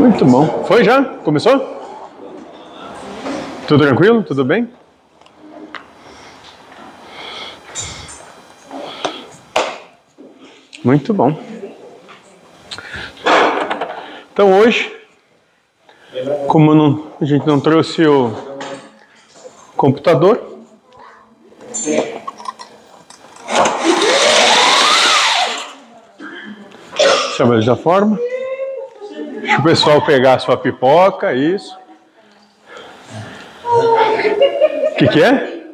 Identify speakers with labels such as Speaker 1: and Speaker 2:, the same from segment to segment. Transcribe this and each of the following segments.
Speaker 1: Muito bom. Foi já? Começou? Tudo tranquilo? Tudo bem? Muito bom. Então hoje, como não, a gente não trouxe o computador, chama ele da forma. Deixa o pessoal pegar a sua pipoca, isso. O que, que é?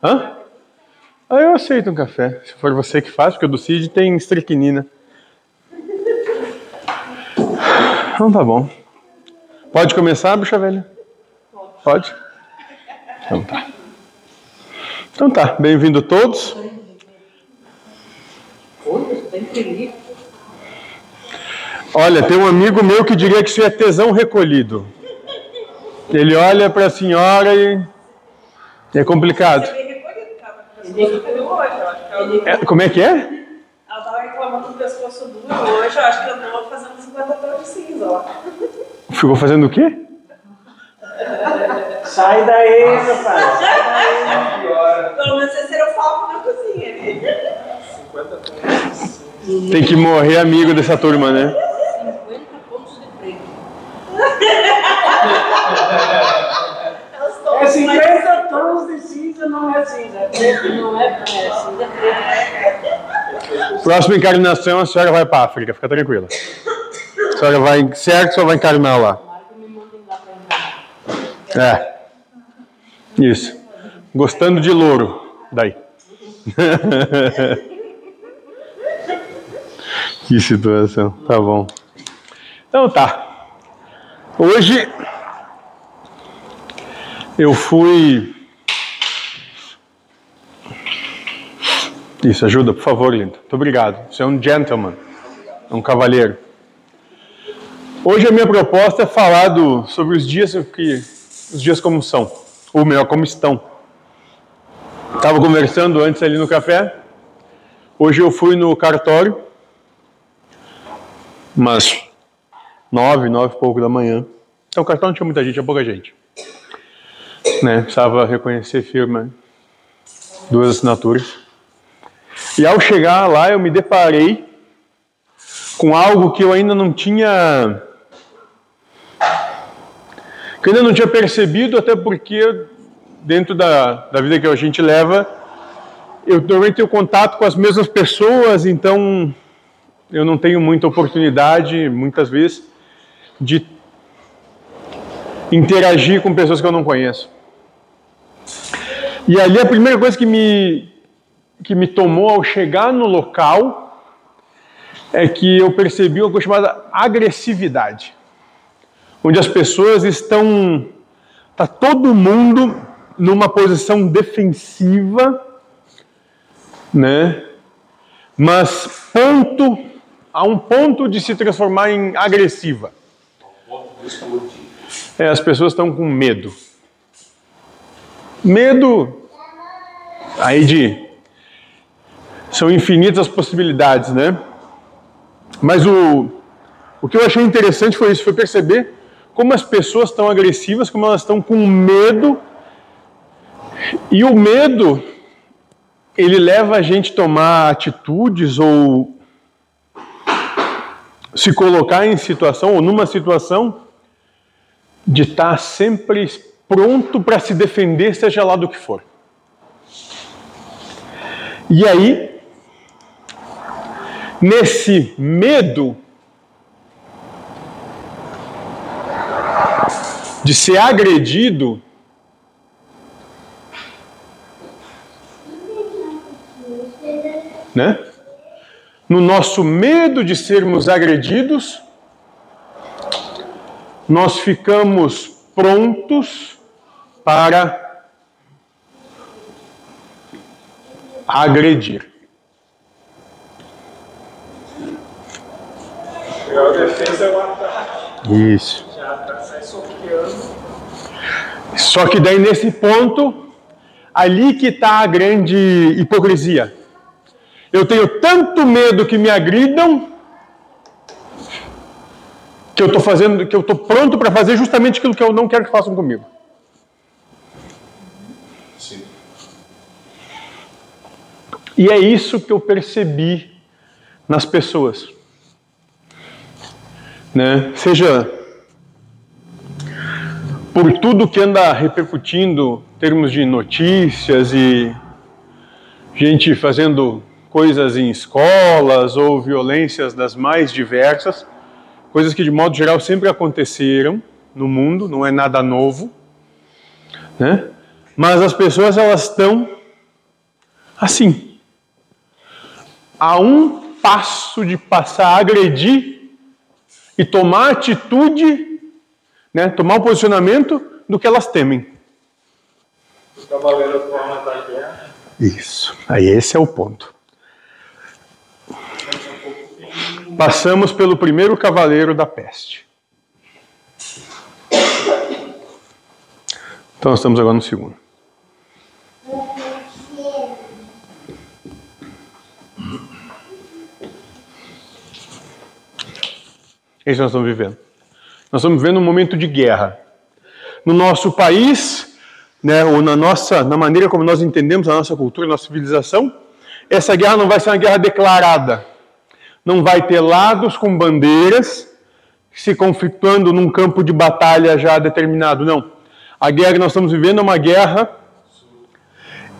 Speaker 1: Hã? Ah, eu aceito um café. Se for você que faz, porque o do Cid tem estricnina. Então tá bom. Pode começar, bicha velha? Pode? Então tá. Então tá, bem-vindo todos. Olha, tem um amigo meu que diria que isso é tesão recolhido. Ele olha para a senhora e é complicado. É, como é que é?
Speaker 2: Ela tava reclamando do pescoço duro hoje, eu acho que andou fazendo 50 tons de cinza, ó.
Speaker 1: Ficou fazendo o quê?
Speaker 3: Sai daí, meu pai. Sai daí.
Speaker 2: Pelo menos vocês serão foco na cozinha ali.
Speaker 1: Tem que morrer amigo dessa turma, né?
Speaker 4: 50 pontos de preto.
Speaker 2: Elas estão
Speaker 3: É 50 tons de cinza, não é cinza. É preto.
Speaker 4: Não é, é cinza preto.
Speaker 1: Próxima encarnação a senhora vai para a África, fica tranquila. A senhora vai, certo, só vai encarnar lá. É. Isso. Gostando de louro. Daí. que situação. Tá bom. Então tá. Hoje eu fui. Isso, ajuda, por favor, lindo. Muito obrigado. Você é um gentleman, é um cavalheiro. Hoje a minha proposta é falar do, sobre os dias que os dias como são, ou melhor, como estão. Estava conversando antes ali no café. Hoje eu fui no cartório, umas nove, nove e pouco da manhã. Então o cartório não tinha muita gente, tinha pouca gente. Né? Precisava reconhecer firma, duas assinaturas. E ao chegar lá eu me deparei com algo que eu ainda não tinha que eu ainda não tinha percebido, até porque dentro da, da vida que a gente leva, eu normalmente tenho contato com as mesmas pessoas, então eu não tenho muita oportunidade, muitas vezes, de interagir com pessoas que eu não conheço. E ali a primeira coisa que me, que me tomou ao chegar no local é que eu percebi uma coisa chamada agressividade onde as pessoas estão. Está todo mundo numa posição defensiva, né? Mas ponto, a um ponto de se transformar em agressiva. É, as pessoas estão com medo. Medo, aí de. São infinitas as possibilidades, né? Mas o, o que eu achei interessante foi isso, foi perceber como as pessoas estão agressivas, como elas estão com medo. E o medo, ele leva a gente a tomar atitudes ou se colocar em situação ou numa situação de estar sempre pronto para se defender, seja lá do que for. E aí, nesse medo, de ser agredido, né? No nosso medo de sermos agredidos, nós ficamos prontos para agredir.
Speaker 3: A defesa é ataque.
Speaker 1: Isso. Só que daí nesse ponto, ali que está a grande hipocrisia. Eu tenho tanto medo que me agridam, que eu estou fazendo, que eu estou pronto para fazer justamente aquilo que eu não quero que façam comigo. E é isso que eu percebi nas pessoas. Né? Seja por tudo que anda repercutindo em termos de notícias e gente fazendo coisas em escolas ou violências das mais diversas, coisas que de modo geral sempre aconteceram no mundo, não é nada novo, né? Mas as pessoas elas estão assim, a um passo de passar a agredir e tomar atitude, né? Tomar um posicionamento do que elas temem.
Speaker 5: Os cavaleiros vão da guerra.
Speaker 1: Isso. Aí esse é o ponto. Passamos pelo primeiro cavaleiro da peste. Então nós estamos agora no segundo. É isso que nós estamos vivendo. Nós estamos vivendo um momento de guerra. No nosso país, né, ou na nossa, na maneira como nós entendemos a nossa cultura, a nossa civilização, essa guerra não vai ser uma guerra declarada. Não vai ter lados com bandeiras se conflituando num campo de batalha já determinado. Não. A guerra que nós estamos vivendo é uma guerra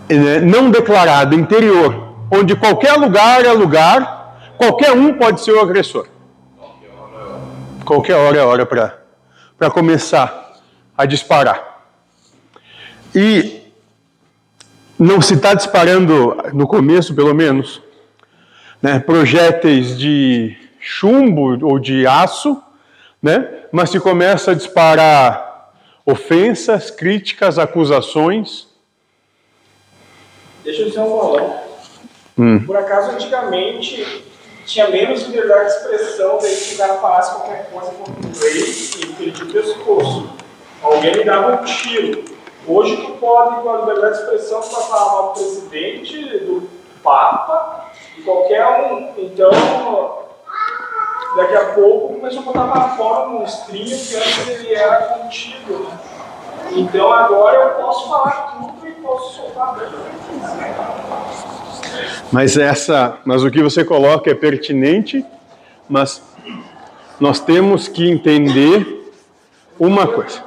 Speaker 1: né, não declarada, interior, onde qualquer lugar é lugar, qualquer um pode ser o agressor. Qualquer hora é hora para começar a disparar. E não se está disparando, no começo pelo menos, né, projéteis de chumbo ou de aço, né, mas se começa a disparar ofensas, críticas, acusações.
Speaker 6: Deixa eu dizer um bolão.
Speaker 1: Hum.
Speaker 6: Por acaso, antigamente, tinha menos liberdade de expressão, se o cara falasse qualquer coisa contra um rei e perdia o pescoço. Alguém me dava um tiro. Hoje tu pode, com a liberdade de expressão, falar mal do presidente, do Papa, de qualquer um. Então, daqui a pouco começou a botar para fora um monstrinho que antes ele era contido. né? Então agora eu posso falar tudo e posso soltar bem o que quiser.
Speaker 1: Mas essa, mas o que você coloca é pertinente, mas nós temos que entender uma coisa.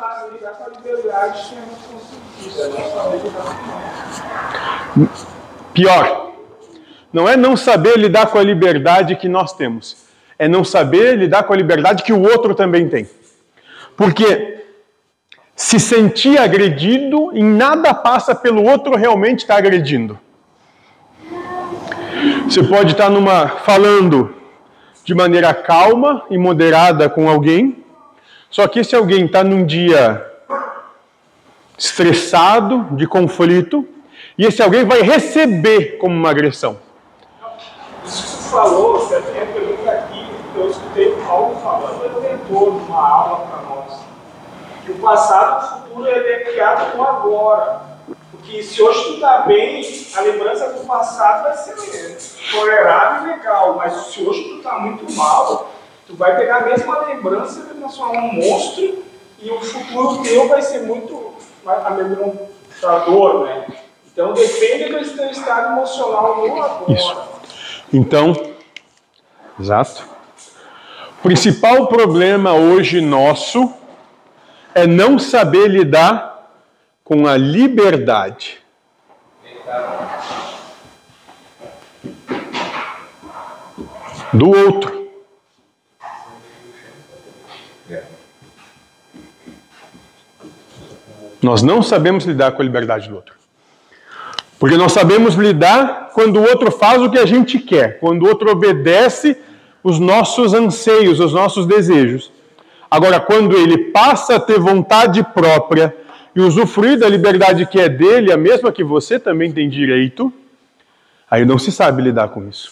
Speaker 1: Pior, não é não saber lidar com a liberdade que nós temos, é não saber lidar com a liberdade que o outro também tem. Porque se sentir agredido, em nada passa pelo outro realmente estar agredindo. Você pode estar numa falando de maneira calma e moderada com alguém, só que se alguém está num dia estressado, de conflito, e esse alguém vai receber como uma agressão.
Speaker 6: Isso que você falou, você tem a pergunta aqui, eu escutei o Paulo falando, ele tentou numa aula para nós, que o passado e o futuro ele é criado com agora. Porque se hoje tu tá bem, a lembrança do passado vai ser tolerável e legal, mas se hoje tu tá muito mal, tu vai pegar a mesma lembrança e transformar um monstro e o futuro teu vai ser muito amedrontador, né? Então depende do teu estado emocional no agora.
Speaker 1: Isso. Então, exato. O principal problema hoje nosso é não saber lidar com a liberdade. Do outro. Nós não sabemos lidar com a liberdade do outro. Porque nós sabemos lidar quando o outro faz o que a gente quer, quando o outro obedece os nossos anseios, os nossos desejos. Agora, quando ele passa a ter vontade própria e usufruir da liberdade que é dele, a mesma que você também tem direito, aí não se sabe lidar com isso.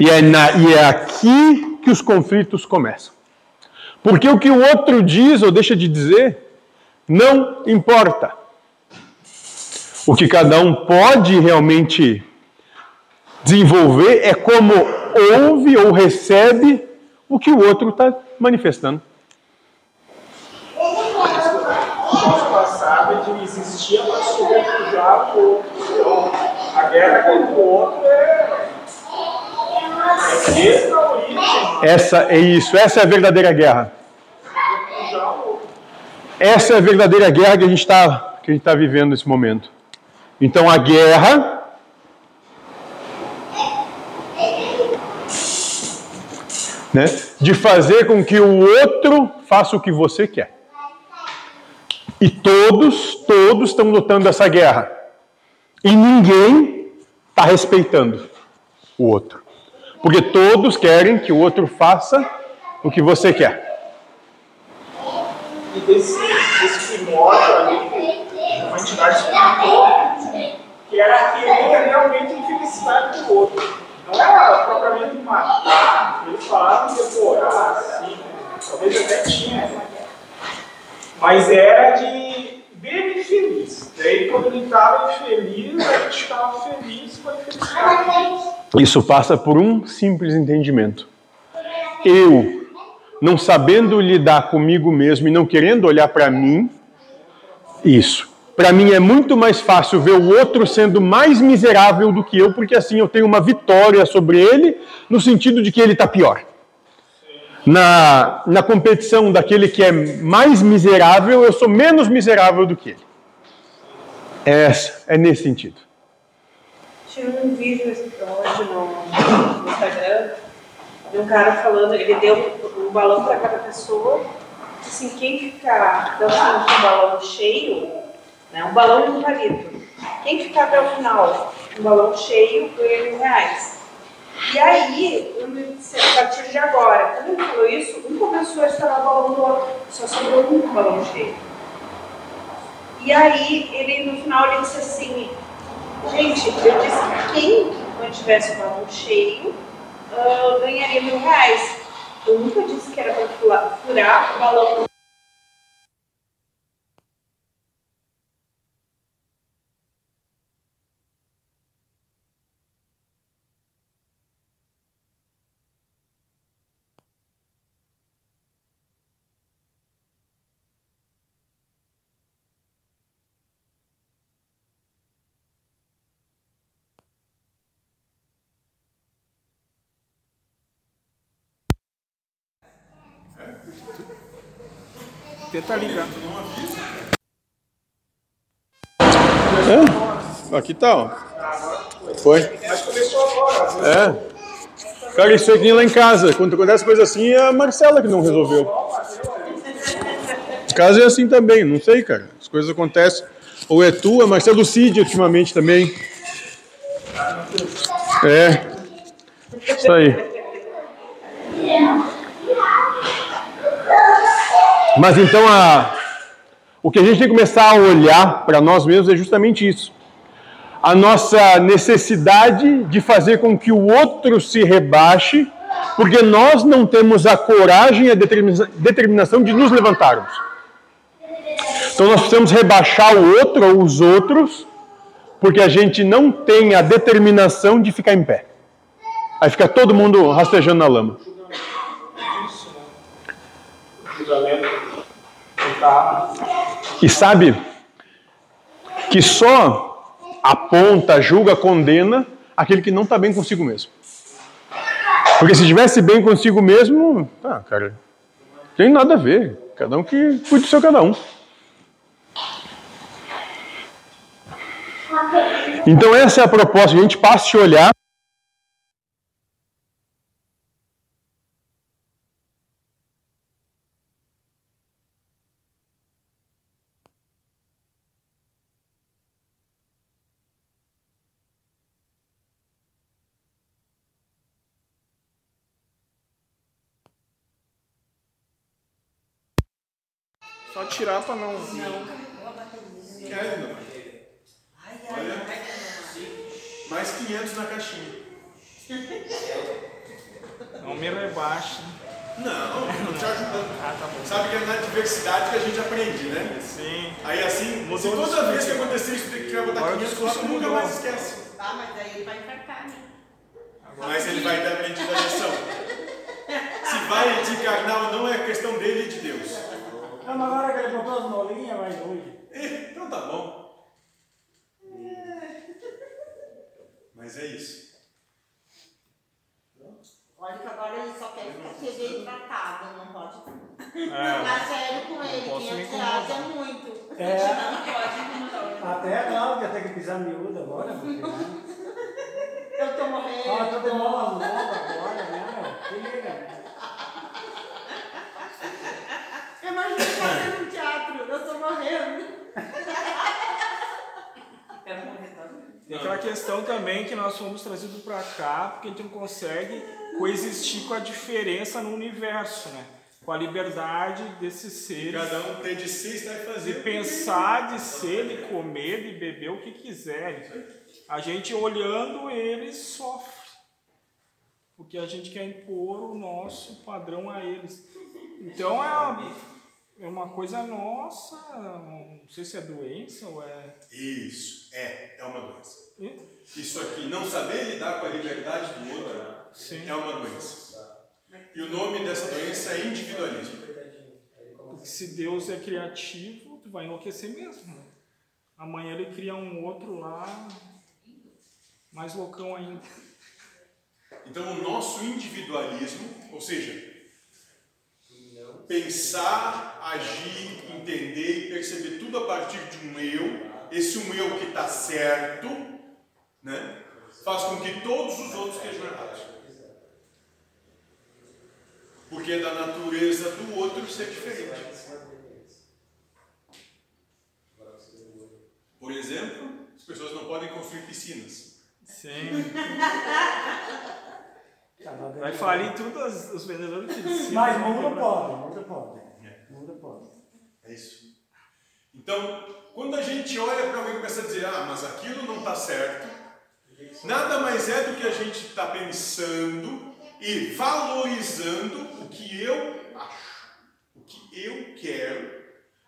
Speaker 1: E é, na, e é aqui que os conflitos começam. Porque o que o outro diz ou deixa de dizer não importa. O que cada um pode realmente desenvolver é como ouve ou recebe o que o outro está manifestando.
Speaker 6: No nosso passado, ele existia para sobrepujar o outro. Então, a guerra contra o outro é. É desde a origem,
Speaker 1: Essa é isso, essa é a verdadeira guerra. Essa é a verdadeira guerra que a gente está tá vivendo nesse momento. Então a guerra né, de fazer com que o outro faça o que você quer. E todos, todos estão lutando essa guerra. E ninguém está respeitando o outro. Porque todos querem que o outro faça o que você quer.
Speaker 6: E desse, desse primórdio ali, uma entidade espiritual, que era querer realmente a infelicidade do outro. Não era propriamente matar, eles falavam de devorar, assim, talvez até tinha. Mas era de ver ele feliz. Daí quando ele estava infeliz, a gente ficava feliz com a infelicidade.
Speaker 1: Isso passa por um simples entendimento. Eu, não sabendo lidar comigo mesmo e não querendo olhar para mim, isso. Para mim é muito mais fácil ver o outro sendo mais miserável do que eu, porque assim eu tenho uma vitória sobre ele, no sentido de que ele está pior. Na, na competição daquele que é mais miserável, eu sou menos miserável do que ele. É, é nesse sentido.
Speaker 2: Tinha um vídeo hoje no, Instagram de um cara falando, ele deu um balão para cada pessoa, assim, quem ficar até o final com o balão cheio, né, um balão de um palito, quem ficar até o final com o balão cheio ganha mil reais. E aí, eu me disse, a partir de agora, quando ele falou isso, um começou a estourar balão do outro, só sobrou um balão cheio. E aí, ele no final ele disse assim, gente, eu disse que quem mantivesse o balão cheio ah, ganharia mil reais. Eu nunca disse que era para furar o balão.
Speaker 6: Tenta ligar.
Speaker 1: É, aqui tá, ó. Foi. É. Cara, isso aqui lá em casa. Quando acontece coisa assim, é a Marcela que não resolveu. Em casa é assim também, não sei, cara. As coisas acontecem. Ou é tu, a Marcela Cid ultimamente também. É. Isso aí. Mas então a, o que a gente tem que começar a olhar para nós mesmos é justamente isso. A nossa necessidade de fazer com que o outro se rebaixe, porque nós não temos a coragem e a determina- determinação de nos levantarmos. Então nós precisamos rebaixar o outro ou os outros, porque a gente não tem a determinação de ficar em pé. Aí fica todo mundo rastejando na lama. E sabe que só aponta, julga, condena aquele que não está bem consigo mesmo. Porque se estivesse bem consigo mesmo, tá, cara, tem nada a ver. Cada um que cuide do seu cada um. Então essa é a proposta, a gente passe a olhar
Speaker 6: Só tirar pra não.
Speaker 1: Olha, mais 500 na caixinha.
Speaker 6: Não me rebaixe.
Speaker 1: Não, não te ajudando.
Speaker 6: Ah, tá bom.
Speaker 1: Sabe que é na diversidade que a gente aprende, né?
Speaker 6: Sim.
Speaker 1: Aí assim,
Speaker 6: Mudou
Speaker 1: se toda vez que acontecer isso, tem que botar
Speaker 6: Agora o
Speaker 1: 500
Speaker 6: discurso
Speaker 1: lá, tu nunca mais esquece.
Speaker 4: Ah, mas daí ele vai infartar, né?
Speaker 1: Mas ele vai aprendido a lição. Se vai desencarnar ou não é questão dele de
Speaker 6: Não, mas agora que ele botou as molinhas, vai hoje.
Speaker 1: Eh, Então tá bom. Mas é isso.
Speaker 4: Olha que agora ele só quer ficar ser bem tratado, não pode
Speaker 6: É.
Speaker 4: ficar sério com ele. Quem atrasa é muito.
Speaker 6: É.
Speaker 2: Não pode incomodar.
Speaker 6: Até a Cláudia tem que pisar miúdo agora, porque, né?
Speaker 4: Eu tô morrendo.
Speaker 6: Ah, tô de mola nova agora, né? Tira.
Speaker 4: Imagina fazendo um teatro, eu tô morrendo.
Speaker 2: Quero morrer também.
Speaker 6: Tem aquela questão também que nós fomos trazidos para cá porque a gente não consegue coexistir com a diferença no universo, né? Com a liberdade desses seres
Speaker 1: Cada um tem de ser, estar e
Speaker 6: de pensar, de ser, de comer, de beber o que quiserem. A gente olhando eles sofre. Porque a gente quer impor o nosso padrão a eles. Então é uma, é uma coisa nossa, não sei se é doença ou é.
Speaker 1: Isso, é, é uma doença. Isso aqui, não saber lidar com a liberdade do outro,
Speaker 6: Sim.
Speaker 1: é uma doença. E o nome dessa doença é individualismo.
Speaker 6: Porque se Deus é criativo, tu vai enlouquecer mesmo. né? Amanhã ele cria um outro lá, mais loucão ainda.
Speaker 1: Então, o nosso individualismo, ou seja, pensar, agir, entender e perceber tudo a partir de um eu, esse um eu que está certo, né, faz com que todos os outros estejam errados. Porque é da natureza do outro ser diferente. Por exemplo, as pessoas não podem construir piscinas.
Speaker 6: Sim. Vai falir tudo os, os vendedores de piscina.
Speaker 7: Mas
Speaker 6: quebrar.
Speaker 7: pode, mundo pode.
Speaker 1: É.
Speaker 7: Mundo pode.
Speaker 1: É isso. Então, quando a gente olha para alguém e começa a dizer, ah, mas aquilo não está certo, nada mais é do que a gente está pensando e valorizando o que eu acho, o que eu quero,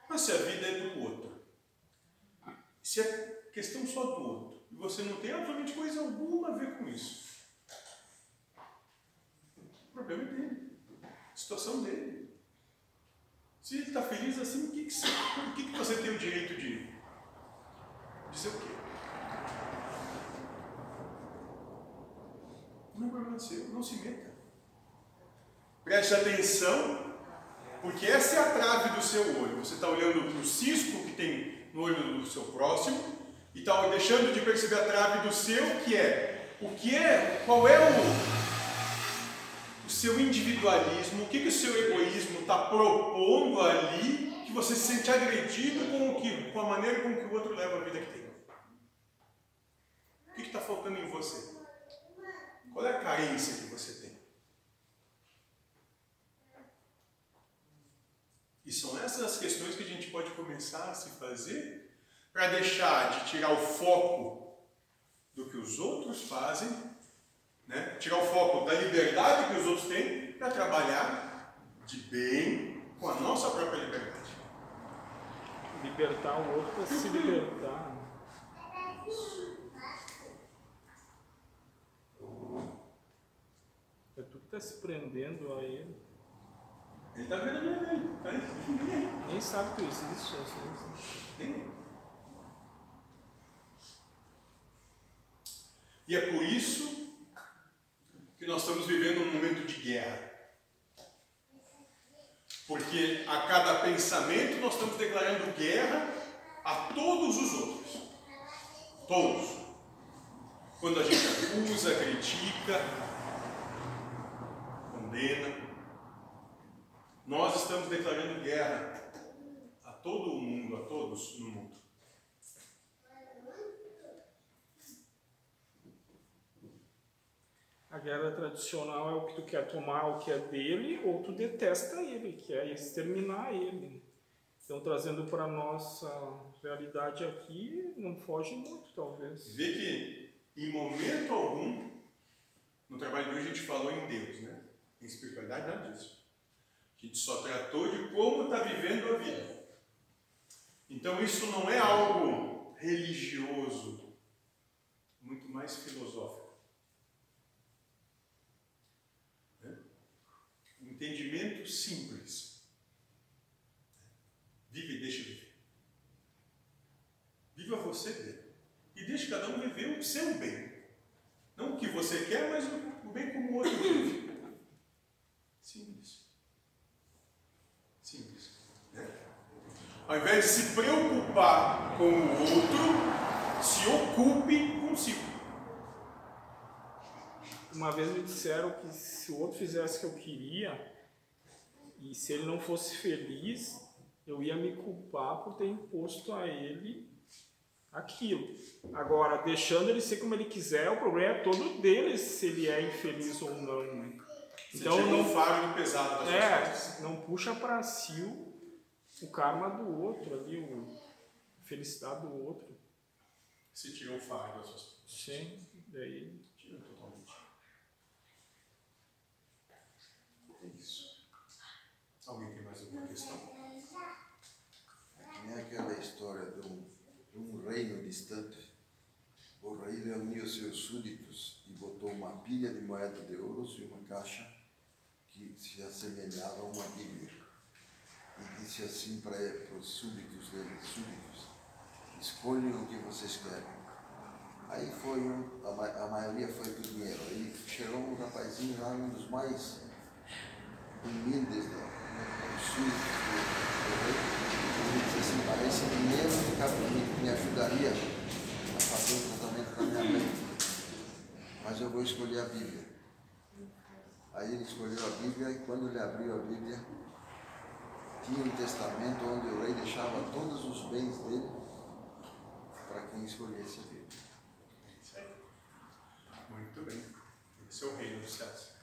Speaker 1: mas se a vida é do outro, se é questão só do outro, e você não tem absolutamente coisa alguma a ver com isso, o problema é dele, a situação dele. Se ele está feliz assim, o que, que, você- o que, que você tem o direito de dizer o quê? Não é seu, não se meta. Preste atenção, porque essa é a trave do seu olho. Você está olhando para o cisco que tem no olho do seu próximo e está deixando de perceber a trave do seu, que é o que é, qual é o seu individualismo, o que, que o seu egoísmo está propondo ali, que você se sente agredido com, o que, com a maneira com que o outro leva a vida que tem. O que está faltando em você? Qual é a carência que você tem? E são essas as questões que a gente pode começar a se fazer para deixar de tirar o foco do que os outros fazem né? tirar o foco da liberdade que os outros têm para trabalhar de bem com a nossa própria liberdade.
Speaker 6: Libertar o outro para se libertar. É tu que está se prendendo a ele.
Speaker 1: Ele está vendo a minha lei, tá?
Speaker 6: Nem sabe que isso existe. assim.
Speaker 1: Nem. E é por isso que nós estamos vivendo um momento de guerra. Porque a cada pensamento nós estamos declarando guerra a todos os outros. Todos. Quando a gente acusa, critica, condena, nós estamos declarando guerra a todo o mundo, a todos no mundo.
Speaker 6: A guerra tradicional é o que tu quer tomar o que é dele ou tu detesta ele, quer exterminar ele. Então, trazendo para a nossa realidade aqui, não foge muito, talvez.
Speaker 1: Vê que em momento algum, no trabalho de hoje a gente falou em Deus, né? Em espiritualidade, nada disso. A gente só tratou de como está vivendo a vida. Então isso não é algo religioso, muito mais filosófico. Né? Entendimento simples. Vive e deixa viver. Viva você bem. E deixe cada um viver o seu bem. Não o que você quer, mas o bem como o outro vive. Simples. Simples. Né? Ao invés de se preocupar com o outro, se ocupe consigo.
Speaker 6: Uma vez me disseram que se o outro fizesse o que eu queria, e se ele não fosse feliz, eu ia me culpar por ter imposto a ele aquilo. Agora, deixando ele ser como ele quiser, o problema é todo dele se ele é infeliz ou não. Né?
Speaker 1: Então não fardo pesado das
Speaker 6: é, não puxa para si o, o karma do outro ali, o, a felicidade do outro.
Speaker 1: Se tira um fardo das suas
Speaker 6: Sim, daí
Speaker 1: tira totalmente. É isso. Alguém questão?
Speaker 8: É aquela história de um, de um reino distante. O rei reuniu seus súditos e botou uma pilha de moedas de ouro e uma caixa que se assemelhava a uma Bíblia. E disse assim para os súditos dele, súditos, escolham o que vocês querem. Aí foi um, a, a maioria foi por dinheiro. Aí chegou um rapazinho lá, um dos mais humildes do, para esse dinheiro me, me ajudaria a fazer um tratamento para minha mãe. Mas eu vou escolher a Bíblia. Aí ele escolheu a Bíblia e quando ele abriu a Bíblia, tinha um testamento onde o rei deixava todos os bens dele para quem escolhesse a Bíblia.
Speaker 1: Muito bem. Esse é o reino dos.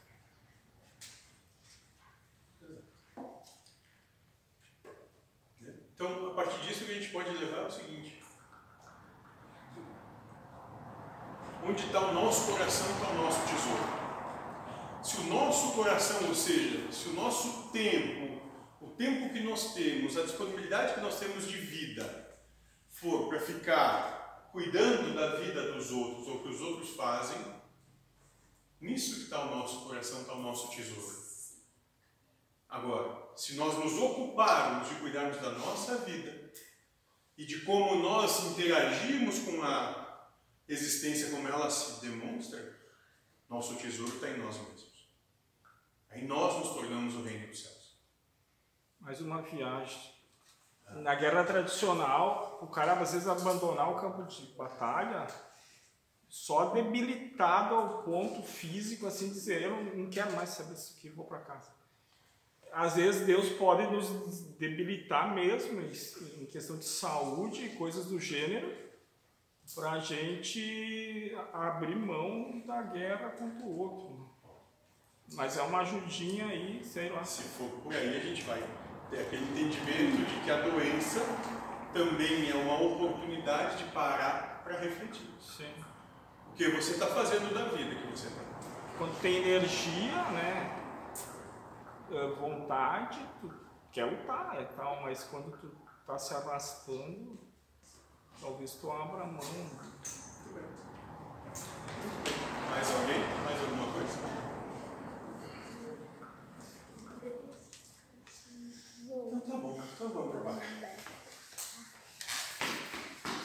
Speaker 1: Então, a partir disso, o que a gente pode levar é o seguinte: onde está o nosso coração, está o nosso tesouro. Se o nosso coração, ou seja, se o nosso tempo, o tempo que nós temos, a disponibilidade que nós temos de vida, for para ficar cuidando da vida dos outros ou que os outros fazem, nisso que está o nosso coração, está o nosso tesouro. Agora, se nós nos ocuparmos de cuidarmos da nossa vida e de como nós interagimos com a existência como ela se demonstra, nosso tesouro está em nós mesmos. Aí nós nos tornamos o reino dos céus.
Speaker 6: Mais uma viagem. Na guerra tradicional, o cara às vezes abandonar o campo de batalha só debilitado ao ponto físico, assim dizer, eu não quero mais saber isso aqui, vou para casa. Às vezes Deus pode nos debilitar mesmo em questão de saúde e coisas do gênero, para a gente abrir mão da guerra contra o outro. Mas é uma ajudinha aí, sei lá.
Speaker 1: Se for por aí, a gente vai ter aquele entendimento de que a doença também é uma oportunidade de parar para refletir.
Speaker 6: Sim.
Speaker 1: O que você está fazendo da vida que você tem.
Speaker 6: Quando tem energia, né? Eh, vontade, tu quer lutar e tal, mas quando tu tá se arrastando, talvez tu abra a mão. Mais alguém?